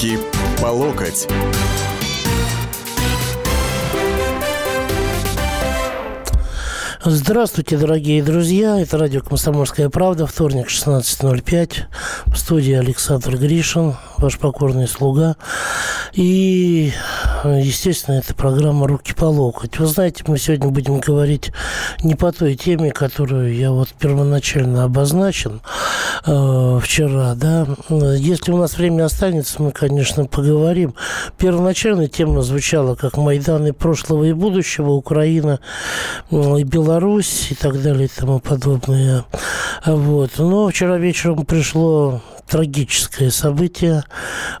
Руки по локоть. Здравствуйте, дорогие друзья. Это радио «Комсомольская правда». Вторник, 16.05. В студии Александр Гришин, ваш покорный слуга. И, естественно, это программа «Руки по локоть». Вы знаете, мы сегодня будем говорить не по той теме, которую я вот первоначально обозначил э, вчера, да. Если у нас время останется, мы, конечно, поговорим. Первоначально тема звучала как «Майданы прошлого и будущего», Украина и Беларусь и так далее и тому подобное. Вот. Но вчера вечером пришло трагическое событие.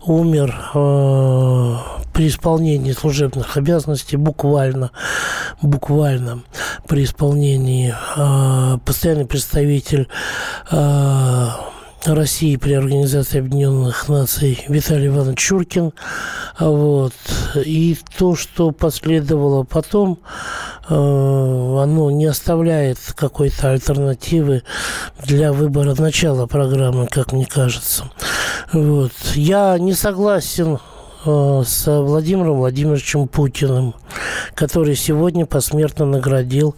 Умер э, при исполнении служебных обязанностей, буквально, буквально при исполнении э, постоянный представитель э, России при Организации Объединенных Наций Виталий Иванович Чуркин. Вот. И то, что последовало потом, э, оно не оставляет какой-то альтернативы для выбора начала программы, как мне кажется. Вот. Я не согласен с Владимиром Владимировичем Путиным, который сегодня посмертно наградил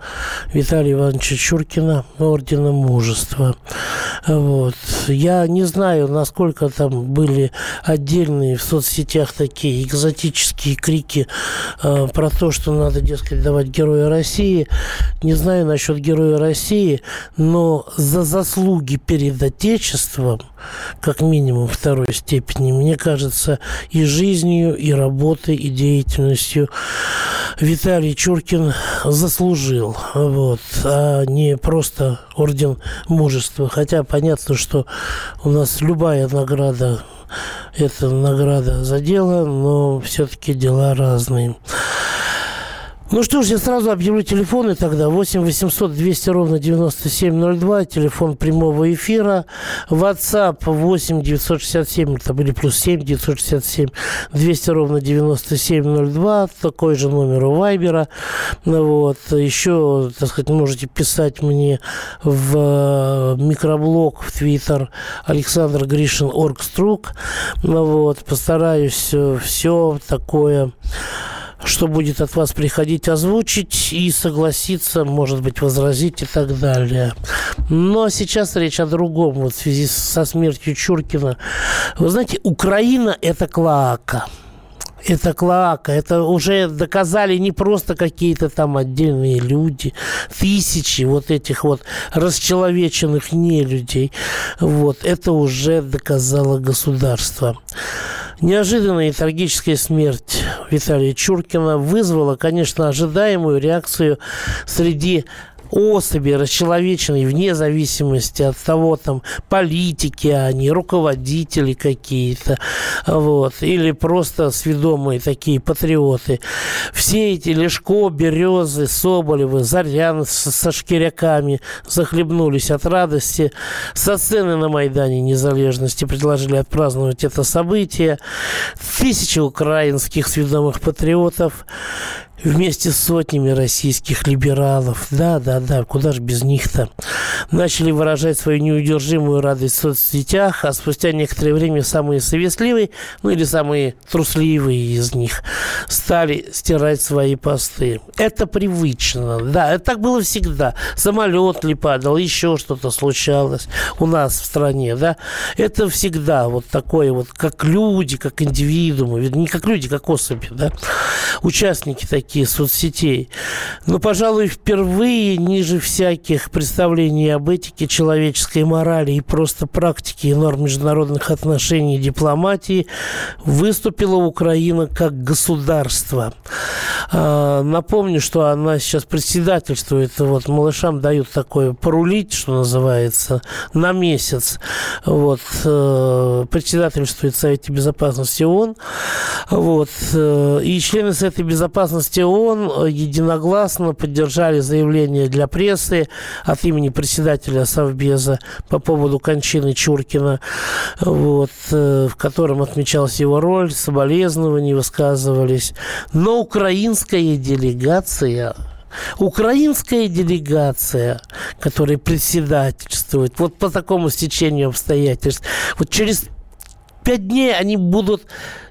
Виталия Ивановича Чуркина орденом мужества. Вот. Я не знаю, насколько там были отдельные в соцсетях такие экзотические крики э, про то, что надо, дескать, давать Героя России. Не знаю насчет Героя России, но за заслуги перед Отечеством, как минимум второй степени, мне кажется, и жизнь жизнью, и работой, и деятельностью Виталий Чуркин заслужил, вот, а не просто орден мужества. Хотя понятно, что у нас любая награда это награда за дело, но все-таки дела разные. Ну что ж, я сразу объявлю телефоны тогда. 8 800 200 ровно 9702, телефон прямого эфира. WhatsApp 8 967, это были плюс 7 967 200 ровно 9702, такой же номер у Вайбера. Вот. Еще, так сказать, можете писать мне в э, микроблог, в Твиттер Александр Гришин Оргструк. Вот. Постараюсь э, все такое что будет от вас приходить озвучить и согласиться, может быть, возразить и так далее. Но сейчас речь о другом, вот в связи со смертью Чуркина. Вы знаете, Украина – это клоака – это клака, это уже доказали не просто какие-то там отдельные люди, тысячи вот этих вот расчеловеченных нелюдей. Вот, это уже доказало государство. Неожиданная и трагическая смерть Виталия Чуркина вызвала, конечно, ожидаемую реакцию среди особи расчеловеченные вне зависимости от того, там, политики они, руководители какие-то, вот, или просто сведомые такие патриоты. Все эти Лешко, Березы, Соболевы, Зарян со шкиряками захлебнулись от радости. Со сцены на Майдане Незалежности предложили отпраздновать это событие. Тысячи украинских сведомых патриотов вместе с сотнями российских либералов, да, да, да, куда же без них-то, начали выражать свою неудержимую радость в соцсетях, а спустя некоторое время самые совестливые, ну или самые трусливые из них, стали стирать свои посты. Это привычно, да, это так было всегда. Самолет ли падал, еще что-то случалось у нас в стране, да. Это всегда вот такое вот, как люди, как индивидуумы, не как люди, как особи, да, участники такие такие соцсетей. Но, пожалуй, впервые ниже всяких представлений об этике, человеческой морали и просто практике и норм международных отношений и дипломатии выступила Украина как государство. А, напомню, что она сейчас председательствует, вот малышам дают такое порулить, что называется, на месяц. Вот, э, председательствует Совете Безопасности ООН. Вот, э, и члены Совета Безопасности ООН единогласно поддержали заявление для прессы от имени председателя Совбеза по поводу кончины Чуркина, вот, э, в котором отмечалась его роль, соболезнования высказывались. Но украинская делегация Украинская делегация, которая председательствует, вот по такому стечению обстоятельств, вот через пять дней они будут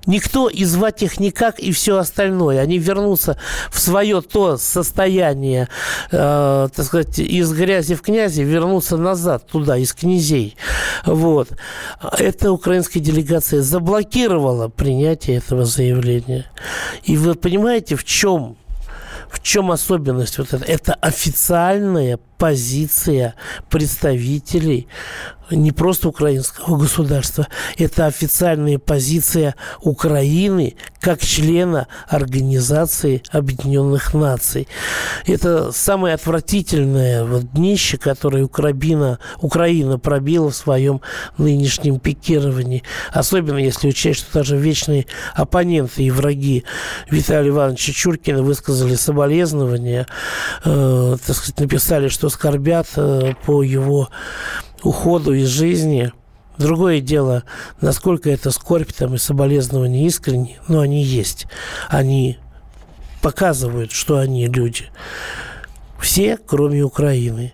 никто и звать их никак и все остальное. Они вернутся в свое то состояние, э, так сказать, из грязи в князи, вернутся назад туда, из князей. Вот. Эта украинская делегация заблокировала принятие этого заявления. И вы понимаете, в чем в чем особенность вот это? Это официальная позиция представителей не просто украинского государства, это официальная позиция Украины как члена Организации Объединенных Наций. Это самое отвратительное вот днище, которое Украина, Украина пробила в своем нынешнем пикировании. Особенно если учесть, что даже вечные оппоненты и враги Виталия Ивановича Чуркина высказали соболезнования, э, так сказать, написали, что скорбят э, по его уходу из жизни. Другое дело, насколько это скорбь там, и соболезнования искренне, но они есть. Они показывают, что они люди. Все, кроме Украины.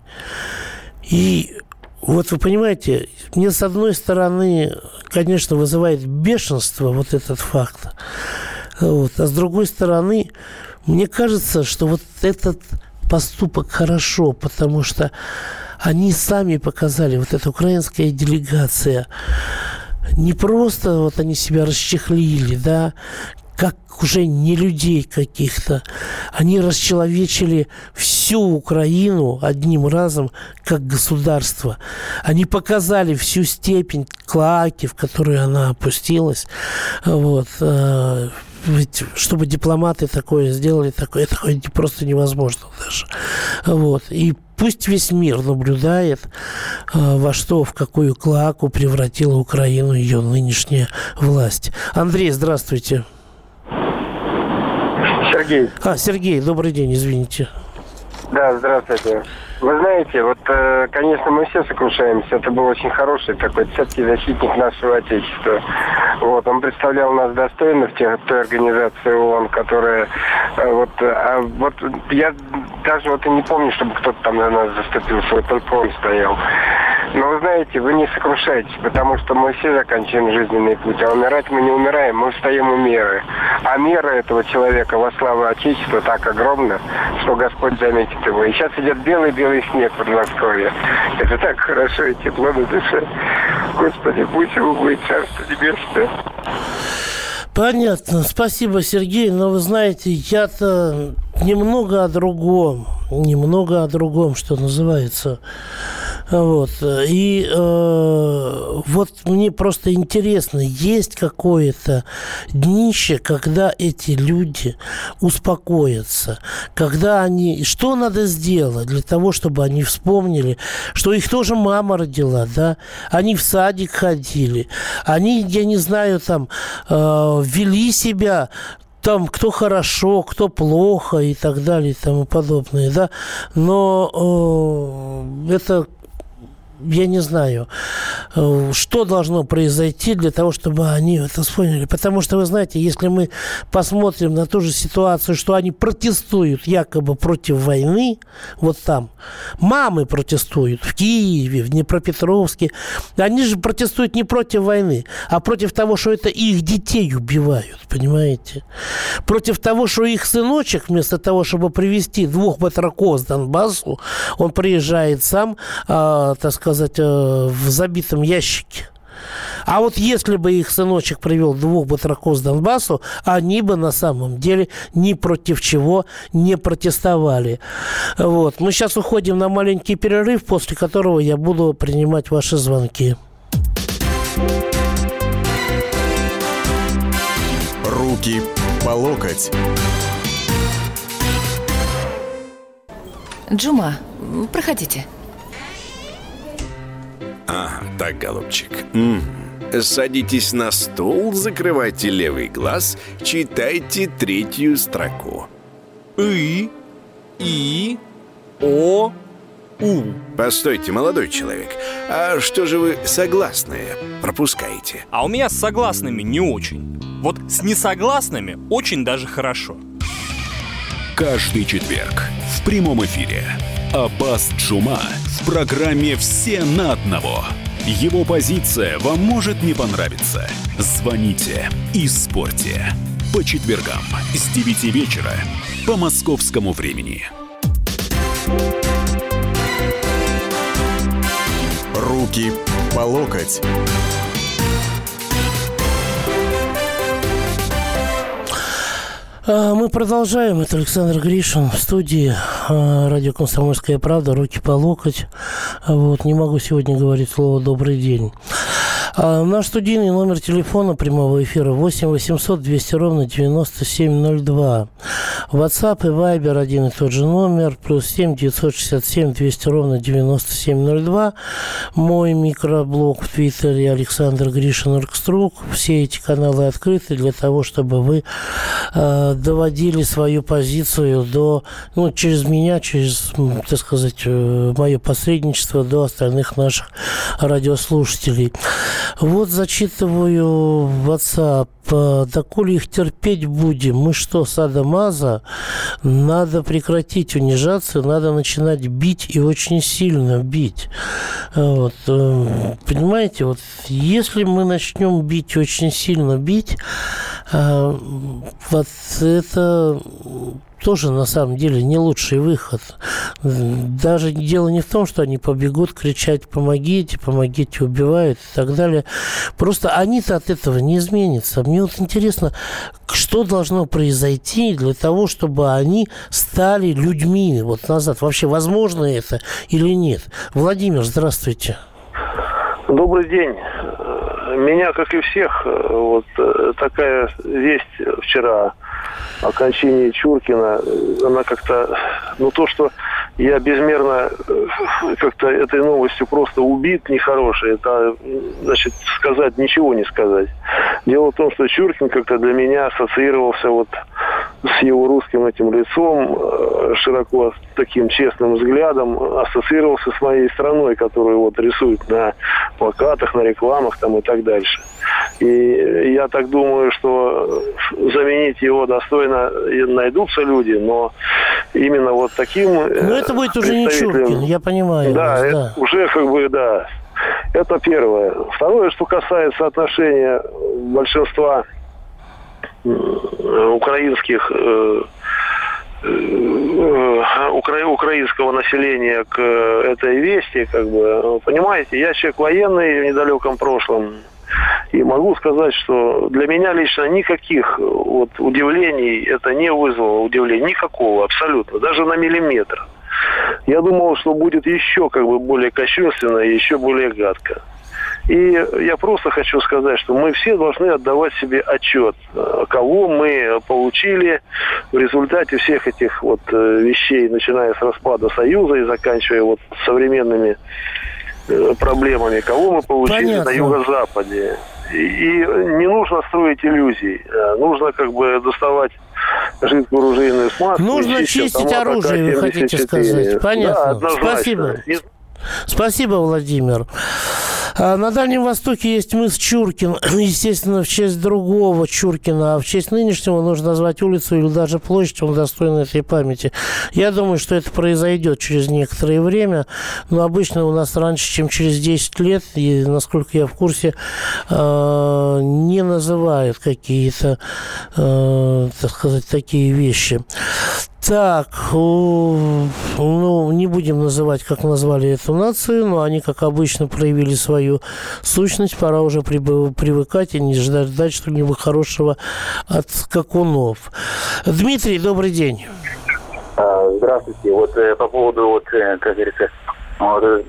И вот вы понимаете, мне с одной стороны, конечно, вызывает бешенство вот этот факт. Вот. А с другой стороны, мне кажется, что вот этот поступок хорошо, потому что они сами показали, вот эта украинская делегация, не просто вот они себя расчехлили, да, как уже не людей каких-то. Они расчеловечили всю Украину одним разом как государство. Они показали всю степень клаки, в которую она опустилась. Вот. Э, ведь чтобы дипломаты такое сделали, такое, такое просто невозможно даже. Вот. И пусть весь мир наблюдает, а, во что, в какую клаку превратила Украину ее нынешняя власть. Андрей, здравствуйте. Сергей. А, Сергей, добрый день, извините. Да, здравствуйте. Вы знаете, вот, э, конечно, мы все сокрушаемся. Это был очень хороший такой цепкий защитник нашего Отечества. Вот, он представлял нас достойно в тех, той организации ООН, которая э, вот, а вот я даже вот и не помню, чтобы кто-то там на нас заступился, вот только он стоял. Но вы знаете, вы не сокрушайтесь, потому что мы все заканчиваем жизненный путь, а умирать мы не умираем, мы встаем у меры. А мера этого человека во славу Отечества так огромна, что Господь заметит его. И сейчас идет белый-белый снег под Москвой. Это так хорошо и тепло на душе. Господи, пусть его будет Царство Небесное. Понятно. Спасибо, Сергей. Но вы знаете, я-то немного о другом. Немного о другом, что называется. Вот. И э, вот мне просто интересно, есть какое-то днище, когда эти люди успокоятся, когда они... Что надо сделать для того, чтобы они вспомнили, что их тоже мама родила, да? Они в садик ходили, они, я не знаю, там, э, вели себя там кто хорошо, кто плохо и так далее и тому подобное, да, но э, это я не знаю, э, что должно произойти для того, чтобы они это вспомнили. Потому что, вы знаете, если мы посмотрим на ту же ситуацию, что они протестуют якобы против войны, вот там, мамы протестуют в Киеве, в Днепропетровске, они же протестуют не против войны, а против того, что это их детей убивают, понимаете? Против того, что их сыночек, вместо того, чтобы привести двух батраков с Донбассу, он приезжает сам, э, так сказать, сказать, э, в забитом ящике. А вот если бы их сыночек привел двух батраков с Донбассу, они бы на самом деле ни против чего не протестовали. Вот. Мы сейчас уходим на маленький перерыв, после которого я буду принимать ваши звонки. Руки по локоть. Джума, проходите. Ага, так, голубчик. М -м. Садитесь на стул, закрывайте левый глаз, читайте третью строку. И, И, О, У. Постойте, молодой человек, а что же вы согласные пропускаете? А у меня с согласными не очень. Вот с несогласными очень даже хорошо. Каждый четверг в прямом эфире Аббас Джума программе «Все на одного». Его позиция вам может не понравиться. Звоните и спорьте. По четвергам с 9 вечера по московскому времени. Руки по локоть. А, Мы продолжаем. Это Александр Гришин в студии радио «Комсомольская правда». Руки по локоть. Вот. Не могу сегодня говорить слово «добрый день». А, Наш студийный номер телефона прямого эфира 8 800 200 ровно 9702. WhatsApp и Viber один и тот же номер. Плюс 7 967 200 ровно 9702. Мой микроблог в Твиттере Александр Гришин Оргструк. Все эти каналы открыты для того, чтобы вы э, доводили свою позицию до, ну, через меня, через, так сказать, э, мое посредничество до остальных наших радиослушателей. Вот зачитываю WhatsApp. Э, Доколе их терпеть будем? Мы что, садомаза? Надо прекратить унижаться, надо начинать бить и очень сильно бить. Вот. э, Понимаете, вот если мы начнем бить, очень сильно бить, э, вот это тоже на самом деле не лучший выход. Даже дело не в том, что они побегут кричать «помогите, помогите», убивают и так далее. Просто они-то от этого не изменятся. Мне вот интересно, что должно произойти для того, чтобы они стали людьми вот назад. Вообще, возможно это или нет? Владимир, здравствуйте. Добрый день. Меня, как и всех, вот э, такая весть вчера о кончине Чуркина, она как-то, ну то, что я безмерно э, как-то этой новостью просто убит нехороший, это, значит, сказать ничего не сказать. Дело в том, что Чуркин как-то для меня ассоциировался вот с его русским этим лицом, э, широко таким честным взглядом, ассоциировался с моей страной, которую вот рисуют на плакатах, на рекламах там и так дальше. И я так думаю, что заменить его достойно найдутся люди, но именно вот таким... Но это будет уже не Чуркин, я понимаю. да, вас, да. уже как бы, да. Это первое. Второе, что касается отношения большинства украинских э, э, укра- украинского населения к э, этой вести, как бы, понимаете, я человек военный в недалеком прошлом, и могу сказать, что для меня лично никаких э, вот удивлений это не вызвало удивления, никакого абсолютно, даже на миллиметр. Я думал, что будет еще как бы более кощунственно и еще более гадко. И я просто хочу сказать, что мы все должны отдавать себе отчет, э, кого мы получили в результате всех этих вот э, вещей, начиная с распада Союза и заканчивая вот современными э, проблемами, кого мы получили Понятно. на юго-западе. И, и не нужно строить иллюзий. Нужно как бы доставать жидкую оружейную смазку. Нужно и чистить оружие, вы хотите АК-74. сказать. Понятно. Да, однозначно. Спасибо. Не- Спасибо, Владимир. А На Дальнем Востоке есть мыс Чуркин, естественно, в честь другого Чуркина, а в честь нынешнего нужно назвать улицу или даже площадь, он достоин этой памяти. Я думаю, что это произойдет через некоторое время, но обычно у нас раньше, чем через 10 лет, и, насколько я в курсе, э, не называют какие-то, э, так сказать, такие вещи. Так, ну, не будем называть, как назвали эту нацию, но они, как обычно, проявили свою сущность. Пора уже привыкать и не ждать, ждать что-нибудь хорошего от скакунов. Дмитрий, добрый день. А, Здравствуйте. Вот э, по поводу, вот, э, как говорится, вот, э,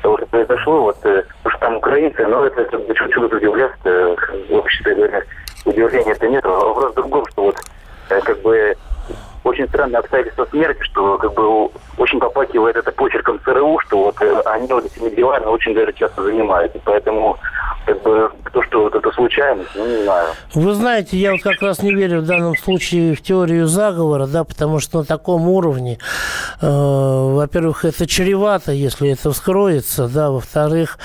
того, что произошло, вот, потому что там украинцы, но это как чуть-чуть удивляет, вообще-то говоря, удивления это нет. А Вопрос в другом, что вот, как бы, очень странное обстоятельство смерти, что как бы очень попахивает это почерком ЦРУ, что вот э, они вот этими делами очень даже часто занимаются. Поэтому как бы то, что вот это случайность, ну не знаю. Вы знаете, я вот как раз не верю в данном случае в теорию заговора, да, потому что на таком уровне, э, во-первых, это чревато, если это вскроется, да, во-вторых,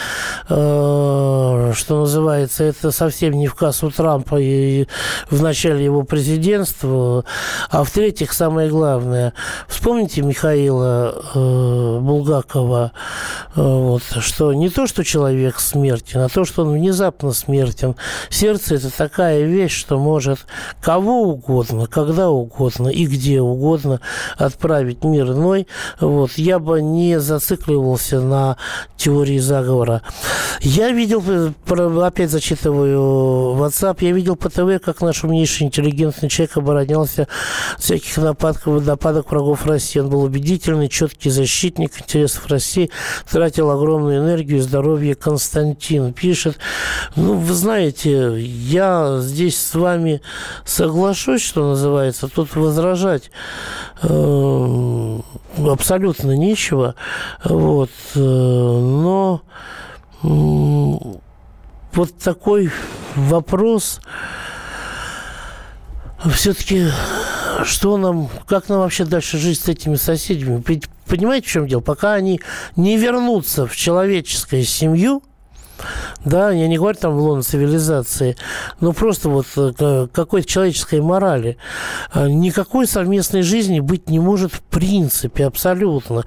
э, что называется, это совсем не в кассу Трампа и в начале его президентства. А в-третьих, самое главное, вспомните Михаила э, Булгакова, э, вот, что не то, что человек смертен, а то, что он внезапно смертен. Сердце – это такая вещь, что может кого угодно, когда угодно и где угодно отправить мир иной. Вот. Я бы не зацикливался на теории заговора. Я видел, опять зачитываю WhatsApp, я видел по ТВ, как наш умнейший интеллигентный человек оборонялся всяких нападков, нападок врагов России. Он был убедительный, четкий защитник интересов России, тратил огромную энергию и здоровье. Константин пишет. Ну, вы знаете, я здесь с вами соглашусь, что называется. Тут возражать э, абсолютно нечего. Вот. Э, но вот такой вопрос все-таки что нам, как нам вообще дальше жить с этими соседями? Понимаете, в чем дело? Пока они не вернутся в человеческую семью – да, я не говорю там в лон цивилизации, но просто вот э, какой-то человеческой морали. А, никакой совместной жизни быть не может в принципе, абсолютно.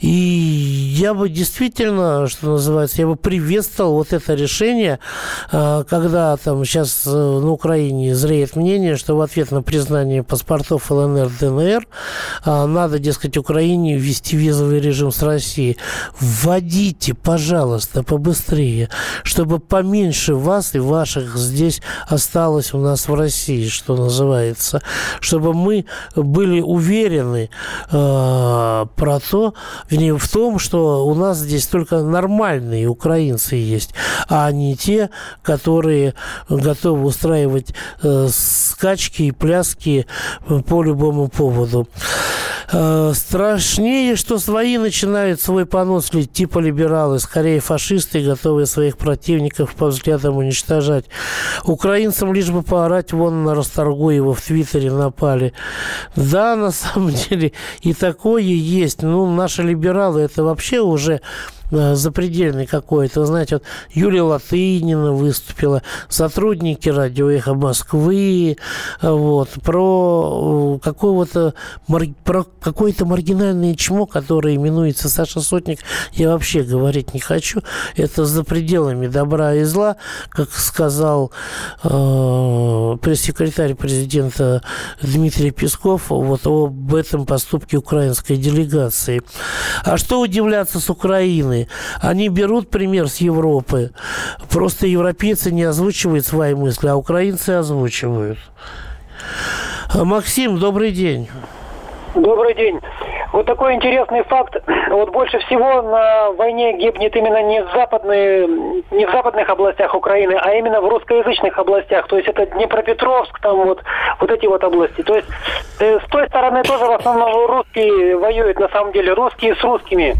И я бы действительно, что называется, я бы приветствовал вот это решение, а, когда там сейчас э, на Украине зреет мнение, что в ответ на признание паспортов ЛНР, ДНР надо, дескать, Украине ввести визовый режим с Россией. Вводите, пожалуйста, побыстрее чтобы поменьше вас и ваших здесь осталось у нас в России, что называется, чтобы мы были уверены э, про то, вернее, в том, что у нас здесь только нормальные украинцы есть, а не те, которые готовы устраивать э, скачки и пляски по любому поводу. Э, страшнее, что свои начинают свой понос типа либералы, скорее фашисты, готовые своих противников по взглядам уничтожать. Украинцам лишь бы поорать вон на Расторгуева в Твиттере напали. Да, на самом деле и такое есть. Ну, наши либералы это вообще уже запредельный какой-то. Знаете, вот Юлия Латынина выступила, сотрудники радио «Эхо Москвы», вот, про э, какого-то про какое-то маргинальное чмо, которое именуется Саша Сотник, я вообще говорить не хочу. Это за пределами добра и зла, как сказал э, пресс-секретарь президента Дмитрий Песков вот об этом поступке украинской делегации. А что удивляться с Украины? Страны. Они берут пример с Европы. Просто европейцы не озвучивают свои мысли, а украинцы озвучивают. Максим, добрый день. Добрый день. Вот такой интересный факт. Вот больше всего на войне гибнет именно не в, западные, не в западных областях Украины, а именно в русскоязычных областях. То есть это Днепропетровск, там вот, вот эти вот области. То есть э, с той стороны тоже в основном русские воюют, на самом деле, русские с русскими.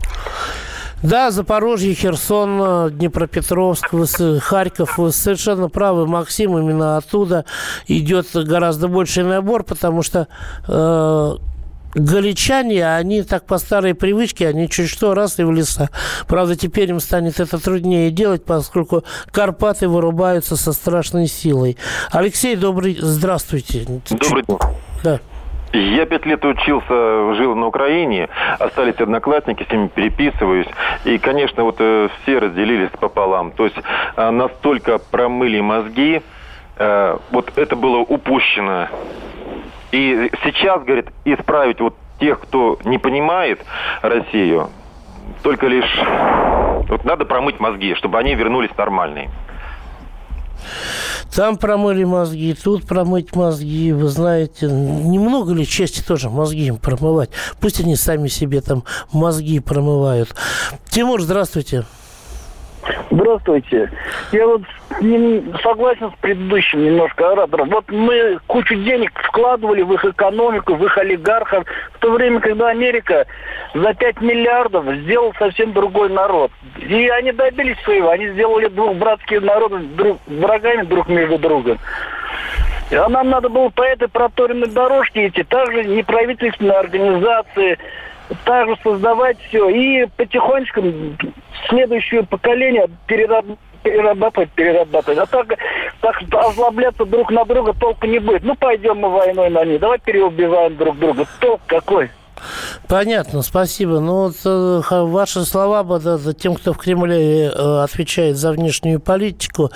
Да, Запорожье, Херсон, Днепропетровск, Харьков. Вы совершенно правы, Максим. Именно оттуда идет гораздо больший набор, потому что э, галичане, они так по старой привычке, они чуть что раз и в леса. Правда, теперь им станет это труднее делать, поскольку Карпаты вырубаются со страшной силой. Алексей, добрый, здравствуйте. Добрый день. Да. Я пять лет учился, жил на Украине, остались одноклассники, с ними переписываюсь. И, конечно, вот э, все разделились пополам. То есть э, настолько промыли мозги, э, вот это было упущено. И сейчас, говорит, исправить вот тех, кто не понимает Россию, только лишь вот надо промыть мозги, чтобы они вернулись нормальные. Там промыли мозги, тут промыть мозги. Вы знаете, немного ли чести тоже мозги им промывать? Пусть они сами себе там мозги промывают. Тимур, здравствуйте. Здравствуйте. Я вот не согласен с предыдущим немножко оратором. Вот мы кучу денег вкладывали в их экономику, в их олигархов, в то время, когда Америка за 5 миллиардов сделал совсем другой народ. И они добились своего. Они сделали двух братских народов друг, врагами друг между другом. А нам надо было по этой проторенной дорожке идти. Также неправительственные организации, также создавать все. И потихонечку следующее поколение перерабатывать перерабатывать, перерабатывать. А так, так озлобляться друг на друга толку не будет. Ну, пойдем мы войной на них. Давай переубиваем друг друга. Толк какой? Понятно, спасибо. Ну, вот, э, ваши слова да, тем, кто в Кремле э, отвечает за внешнюю политику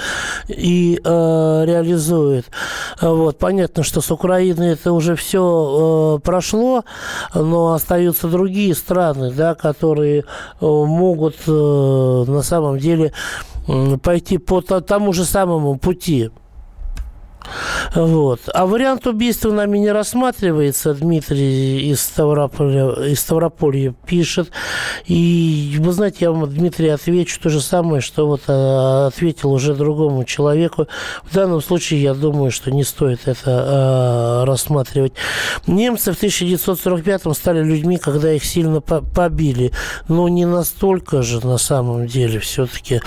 и э, реализует. Вот, понятно, что с Украиной это уже все э, прошло, но остаются другие страны, да, которые э, могут э, на самом деле пойти по тому же самому пути. Вот. А вариант убийства нами не рассматривается. Дмитрий из Ставрополя, из Ставрополья пишет. И вы знаете, я вам, Дмитрий, отвечу то же самое, что вот а, ответил уже другому человеку. В данном случае, я думаю, что не стоит это а, рассматривать. Немцы в 1945-м стали людьми, когда их сильно побили. Но не настолько же на самом деле все-таки.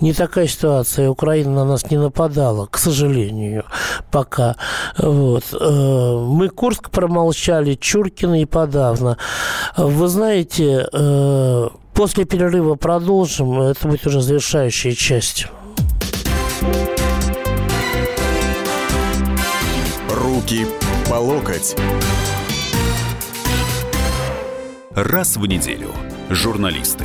Не такая ситуация. Украина на нас не нападала, к сожалению пока. Вот. Э, мы Курск промолчали, Чуркина и подавно. Вы знаете, э, после перерыва продолжим. Это будет уже завершающая часть. Руки по локоть. Раз в неделю журналисты,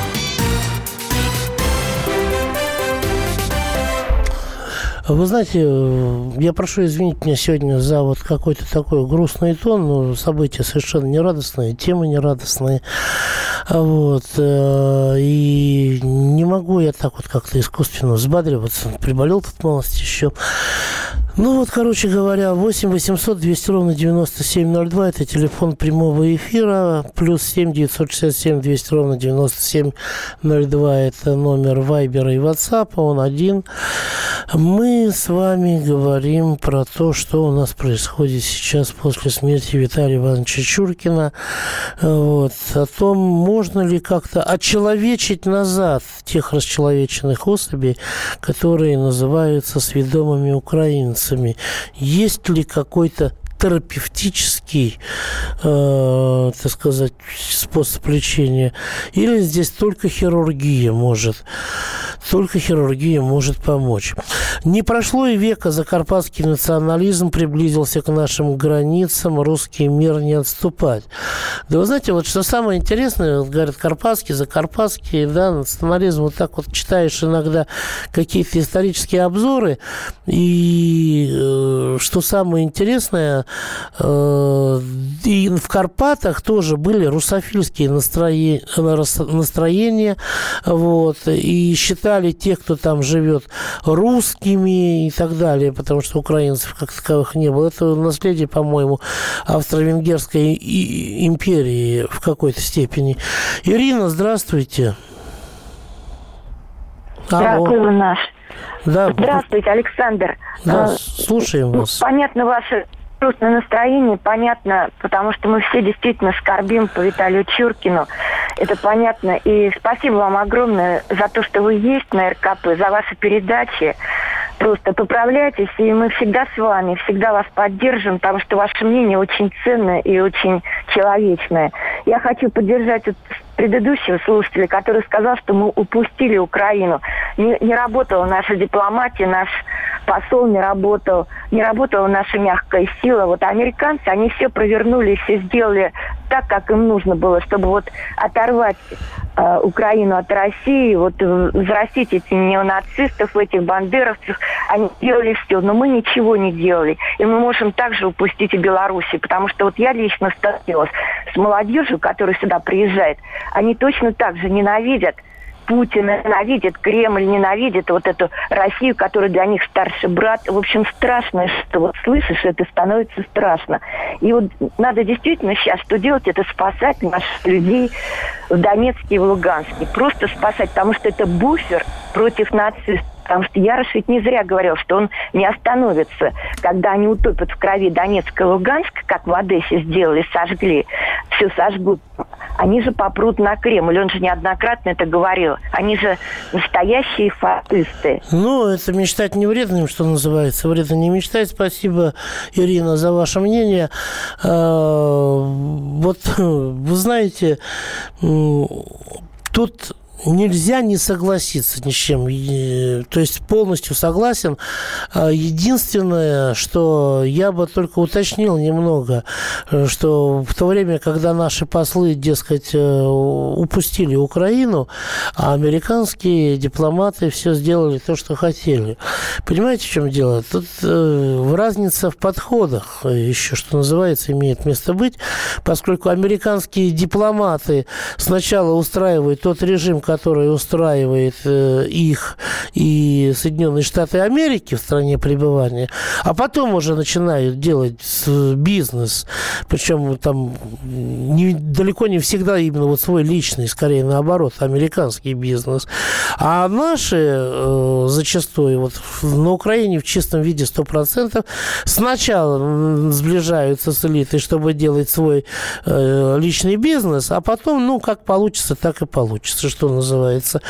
Вы знаете, я прошу извинить меня сегодня за вот какой-то такой грустный тон, но события совершенно нерадостные, темы нерадостные. Вот. Э, и не могу я так вот как-то искусственно взбадриваться. Приболел тут малость еще. Ну вот, короче говоря, 8 800 200 ровно 9702 это телефон прямого эфира, плюс 7 967 200 ровно 9702 это номер Вайбера и WhatsApp, он один. Мы с вами говорим про то, что у нас происходит сейчас после смерти Виталия Ивановича Чуркина. Вот. О том, можно ли как-то очеловечить назад тех расчеловеченных особей, которые называются сведомыми украинцами украинцами. Есть ли какой-то терапевтический, э, так сказать, способ лечения, или здесь только хирургия может, только хирургия может помочь. Не прошло и века, закарпатский национализм приблизился к нашим границам, русский мир не отступать. Да вы знаете, вот что самое интересное, вот говорят, карпатский, закарпатский, да, национализм, вот так вот читаешь иногда какие-то исторические обзоры, и э, что самое интересное, и в Карпатах тоже были русофильские настроения, вот, и считали тех, кто там живет, русскими и так далее, потому что украинцев как таковых не было. Это наследие, по-моему, Австро-Венгерской империи в какой-то степени. Ирина, здравствуйте. Здравствуй, наш. Да. Здравствуйте, Александр. Да, э, слушаем вас. Понятно ваше грустное настроение, понятно, потому что мы все действительно скорбим по Виталию Чуркину. Это понятно. И спасибо вам огромное за то, что вы есть на РКП, за ваши передачи. Просто поправляйтесь, и мы всегда с вами, всегда вас поддержим, потому что ваше мнение очень ценное и очень человечное. Я хочу поддержать предыдущего слушателя, который сказал, что мы упустили Украину. Не, не работала наша дипломатия, наш посол не работал, не работала наша мягкая сила. Вот американцы, они все провернули, все сделали так, как им нужно было, чтобы вот оторвать э, Украину от России, вот взрастить этих неонацистов, этих бандеровцев. Они делали все, но мы ничего не делали. И мы можем также упустить и Беларуси, потому что вот я лично сталкивалась с молодежью, которая сюда приезжает. Они точно так же ненавидят Путина, ненавидят Кремль, ненавидят вот эту Россию, которая для них старший брат. В общем, страшно, что вот слышишь, это становится страшно. И вот надо действительно сейчас что делать, это спасать наших людей в Донецке и в Луганске. Просто спасать, потому что это буфер против нацистов. Потому что Ярош ведь не зря говорил, что он не остановится, когда они утопят в крови Донецк и Луганск, как в Одессе сделали, сожгли, все сожгут. Они же попрут на Кремль. Он же неоднократно это говорил. Они же настоящие фашисты. Ну, это мечтать не вредно, что называется. Вредно не мечтать. Спасибо, Ирина, за ваше мнение. А, вот, вы знаете, тут нельзя не согласиться ни с чем. То есть полностью согласен. А единственное, что я бы только уточнил немного, что в то время, когда наши послы, дескать, э, упустили Украину, а американские дипломаты все сделали то, что хотели. Понимаете, в чем дело? Тут э, разница в подходах еще, что называется, имеет место быть, поскольку американские дипломаты сначала устраивают тот режим, который устраивает э, их и Соединенные Штаты Америки в стране пребывания, а потом уже начинают делать бизнес, причем там не, далеко не всегда именно вот свой личный, скорее наоборот, американский бизнес. А наши э, зачастую вот на Украине в чистом виде 100% сначала сближаются с элитой, чтобы делать свой э, личный бизнес, а потом, ну, как получится, так и получится, что называется.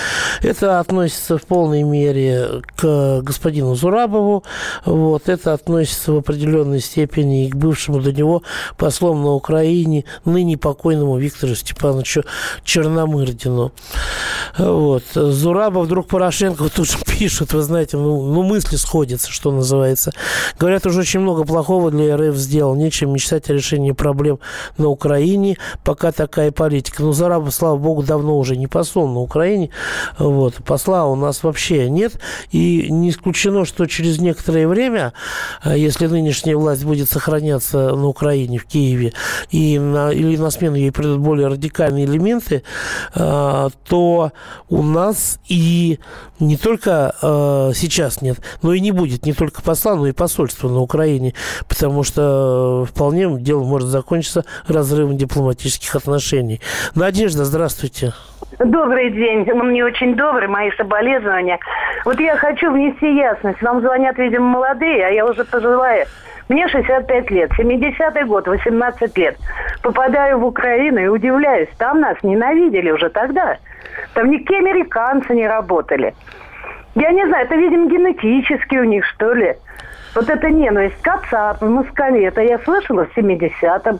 Это относится в полной мере к господину Зурабову. Вот. Это относится в определенной степени и к бывшему до него послом на Украине, ныне покойному Виктору Степановичу Черномырдину. Вот. Зурабов, друг Порошенко, тут же пишет, вы знаете, ну, ну, мысли сходятся, что называется. Говорят, уже очень много плохого для РФ сделал. Нечем мечтать о решении проблем на Украине, пока такая политика. Но Зурабов, слава богу, давно уже не посол на Украине. Вот. Посла у нас вообще нет. И не исключено, что через некоторое время, э, если нынешняя власть будет сохраняться на Украине, в Киеве, и на, или на смену ей придут более радикальные элементы, э, то у нас и не только э, сейчас нет, но и не будет не только посла, но и посольства на Украине, потому что вполне дело может закончиться разрывом дипломатических отношений. Надежда, здравствуйте. Добрый день. Он мне очень добрый, мои соболезнования. Вот я хочу внести ясность. Вам звонят, видимо, молодые, а я уже пожилая. Мне 65 лет, 70-й год, 18 лет. Попадаю в Украину и удивляюсь. Там нас ненавидели уже тогда. Там никакие американцы не работали. Я не знаю, это, видимо, генетически у них, что ли. Вот эта ненависть Кацап, Москве, это я слышала в 70-м.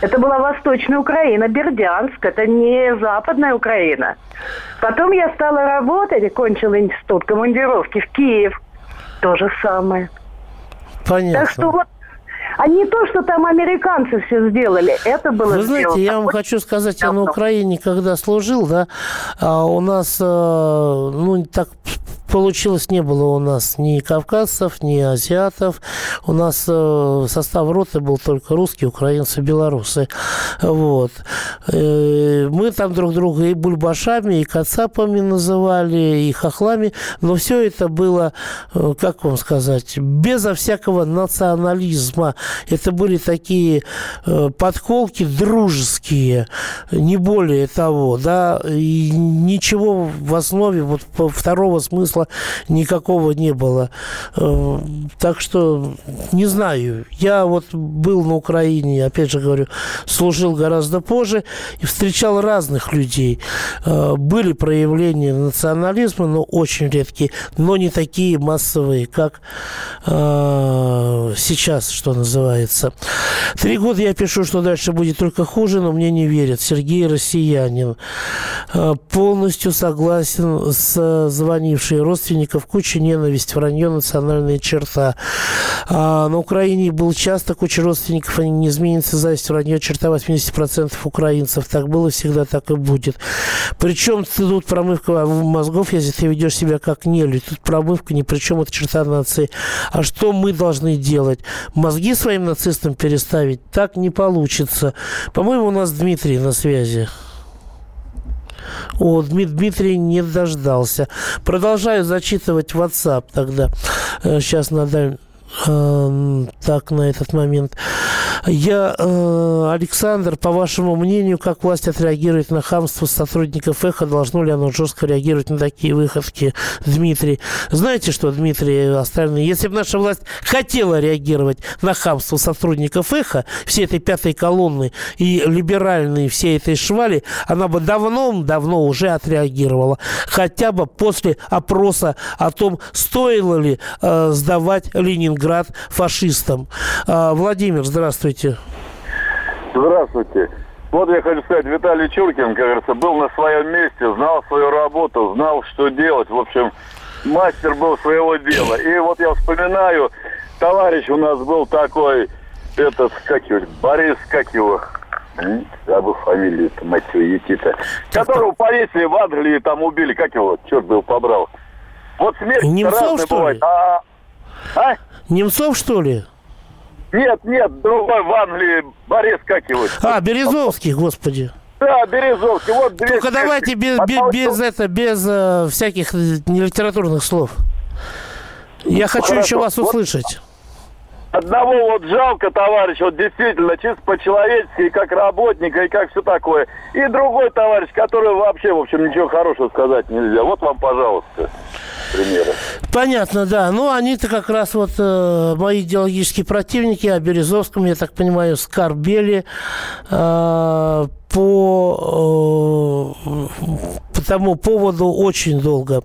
Это была Восточная Украина, Бердянск, это не Западная Украина. Потом я стала работать кончила институт командировки в Киев. То же самое. Понятно. Так что вот а не то, что там американцы все сделали. Это было Вы знаете, я вам хочу сказать, я на Украине, когда служил, да, а у нас, э, ну, так получилось, не было у нас ни кавказцев, ни азиатов. У нас э, состав роты был только русские, украинцы, белорусы. Вот. Э, мы там друг друга и бульбашами, и кацапами называли, и хохлами, но все это было, э, как вам сказать, безо всякого национализма. Это были такие подколки дружеские, не более того, да, и ничего в основе вот второго смысла смысла никакого не было. Э, так что не знаю. Я вот был на Украине, опять же говорю, служил гораздо позже и встречал разных людей. Э, были проявления национализма, но очень редкие, но не такие массовые, как э, сейчас, что называется. Три года я пишу, что дальше будет только хуже, но мне не верят. Сергей Россиянин. Полностью согласен с звонившей родственников, куча ненависть, вранье, национальная черта. А на Украине был часто куча родственников, они не изменится, зависть, вранье, черта 80% украинцев. Так было всегда, так и будет. Причем тут промывка мозгов, если ты ведешь себя как нелюдь. Тут промывка ни при чем, это черта нации. А что мы должны делать? Мозги своим нацистам переставить? Так не получится. По-моему, у нас Дмитрий на связи. О, Дмитрий не дождался. Продолжаю зачитывать WhatsApp тогда. Сейчас надо так на этот момент. Я, э, Александр, по вашему мнению, как власть отреагирует на хамство сотрудников ЭХО? Должно ли оно жестко реагировать на такие выходки? Дмитрий, знаете что, Дмитрий, остальные, если бы наша власть хотела реагировать на хамство сотрудников ЭХО, всей этой пятой колонны и либеральной всей этой швали, она бы давно-давно уже отреагировала. Хотя бы после опроса о том, стоило ли э, сдавать Ленинград фашистам. Э, Владимир, здравствуйте. Здравствуйте. Здравствуйте. Вот я хочу сказать, Виталий Чуркин, как говорится, был на своем месте, знал свою работу, знал, что делать. В общем, мастер был своего дела. И вот я вспоминаю, товарищ у нас был такой, этот, как его, Борис, как его, забыл фамилию, мать твою, Етита, которого полиции в Англии там убили, как его, черт был побрал. Вот смерть Немцов, что ли? А, а? Немцов, что ли? Нет, нет, другой в Англии, Борис как его? А, Березовский, господи. Да, Березовский. Вот 200... Только давайте без, без, без, это, без э, всяких нелитературных слов. Я хочу Хорошо. еще вас услышать. Одного вот жалко, товарищ, вот действительно, чисто по-человечески, и как работника, и как все такое. И другой товарищ, который вообще, в общем, ничего хорошего сказать нельзя. Вот вам, пожалуйста, примеры. Понятно, да. Ну, они-то как раз вот э, мои идеологические противники, о Березовском, я так понимаю, скорбели э, по, э, по тому поводу очень долго.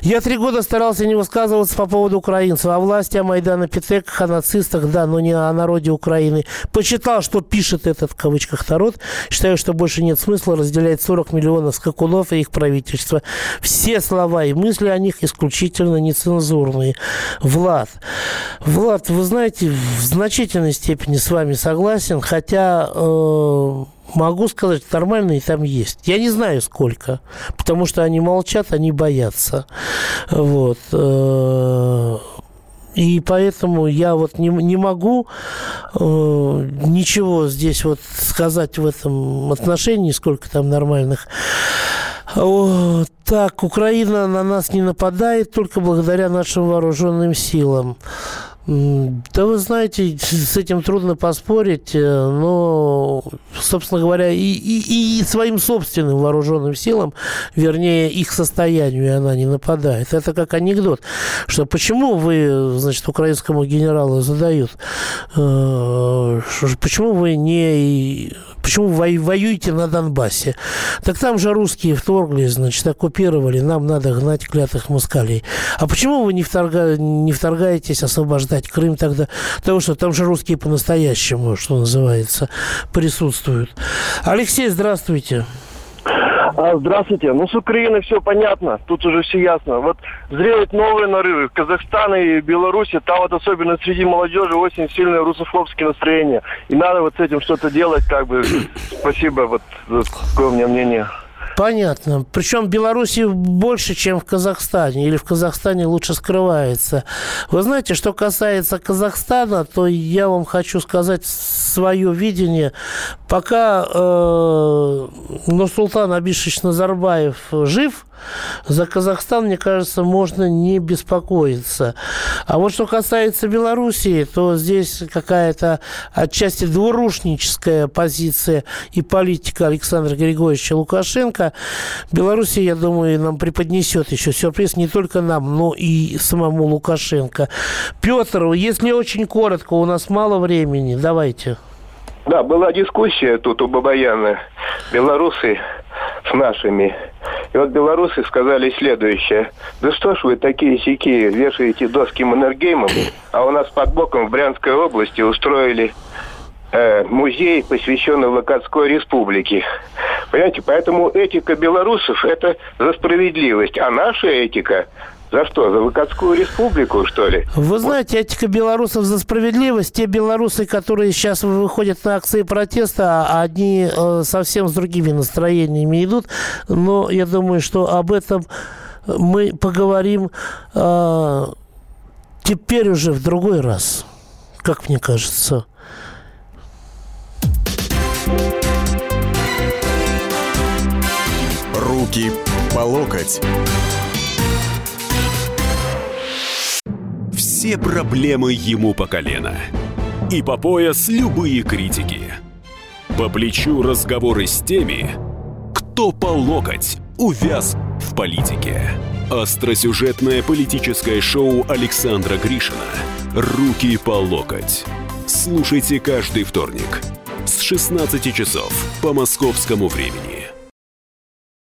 Я три года старался не высказываться по поводу украинцев, о власти, о Майдана Петеках, о нацистах, да, но не о народе Украины. Почитал, что пишет этот, в кавычках, народ. Считаю, что больше нет смысла разделять 40 миллионов скакунов и их правительства. Все слова и мысли о них исключительно нецензурные. Влад. Влад, вы знаете, в значительной степени с вами согласен, хотя... Э, Могу сказать, нормальные там есть. Я не знаю, сколько. Потому что они молчат, они боятся. Вот. Э, И поэтому я вот не, не могу э, ничего здесь вот сказать в этом отношении, сколько там нормальных. О, так, Украина на нас не нападает только благодаря нашим вооруженным силам. Да вы знаете, с этим трудно поспорить, э, но, собственно говоря, и, и, и своим собственным вооруженным силам, вернее, их состоянию она не нападает. Это как анекдот, что почему вы, значит, украинскому генералу задают, э, почему вы не Почему вы воюете на Донбассе? Так там же русские вторглись, значит, оккупировали, нам надо гнать клятых москалей. А почему вы не, вторга... не вторгаетесь освобождать Крым тогда? Потому что там же русские по-настоящему, что называется, присутствуют. Алексей, здравствуйте. А, Здравствуйте. Ну, с Украиной все понятно. Тут уже все ясно. Вот зреют новые нарывы. В и Беларуси там вот особенно среди молодежи очень сильное русофобские настроения. И надо вот с этим что-то делать, как бы. Спасибо. Вот такое у меня мнение. Понятно. Причем в Беларуси больше, чем в Казахстане. Или в Казахстане лучше скрывается. Вы знаете, что касается Казахстана, то я вам хочу сказать свое видение. Пока э, Нурсултан Абишевич Назарбаев жив, за Казахстан, мне кажется, можно не беспокоиться. А вот что касается Белоруссии, то здесь какая-то отчасти двурушническая позиция и политика Александра Григорьевича Лукашенко. Белоруссия, я думаю, нам преподнесет еще сюрприз не только нам, но и самому Лукашенко. Петр, если очень коротко, у нас мало времени, давайте. Да, была дискуссия тут у Бабаяна. Белорусы с нашими. И вот белорусы сказали следующее. Да что ж вы такие сякие вешаете доски Маннергеймом, а у нас под боком в Брянской области устроили э, музей, посвященный Локотской республике. Понимаете, поэтому этика белорусов – это за справедливость, а наша этика за что? За Локотскую республику, что ли? Вы знаете, этика белорусов за справедливость. Те белорусы, которые сейчас выходят на акции протеста, они э, совсем с другими настроениями идут. Но я думаю, что об этом мы поговорим э, теперь уже в другой раз, как мне кажется. Руки по локоть. Все проблемы ему по колено. И по пояс любые критики. По плечу разговоры с теми, кто по локоть увяз в политике. Остросюжетное политическое шоу Александра Гришина «Руки по локоть». Слушайте каждый вторник с 16 часов по московскому времени.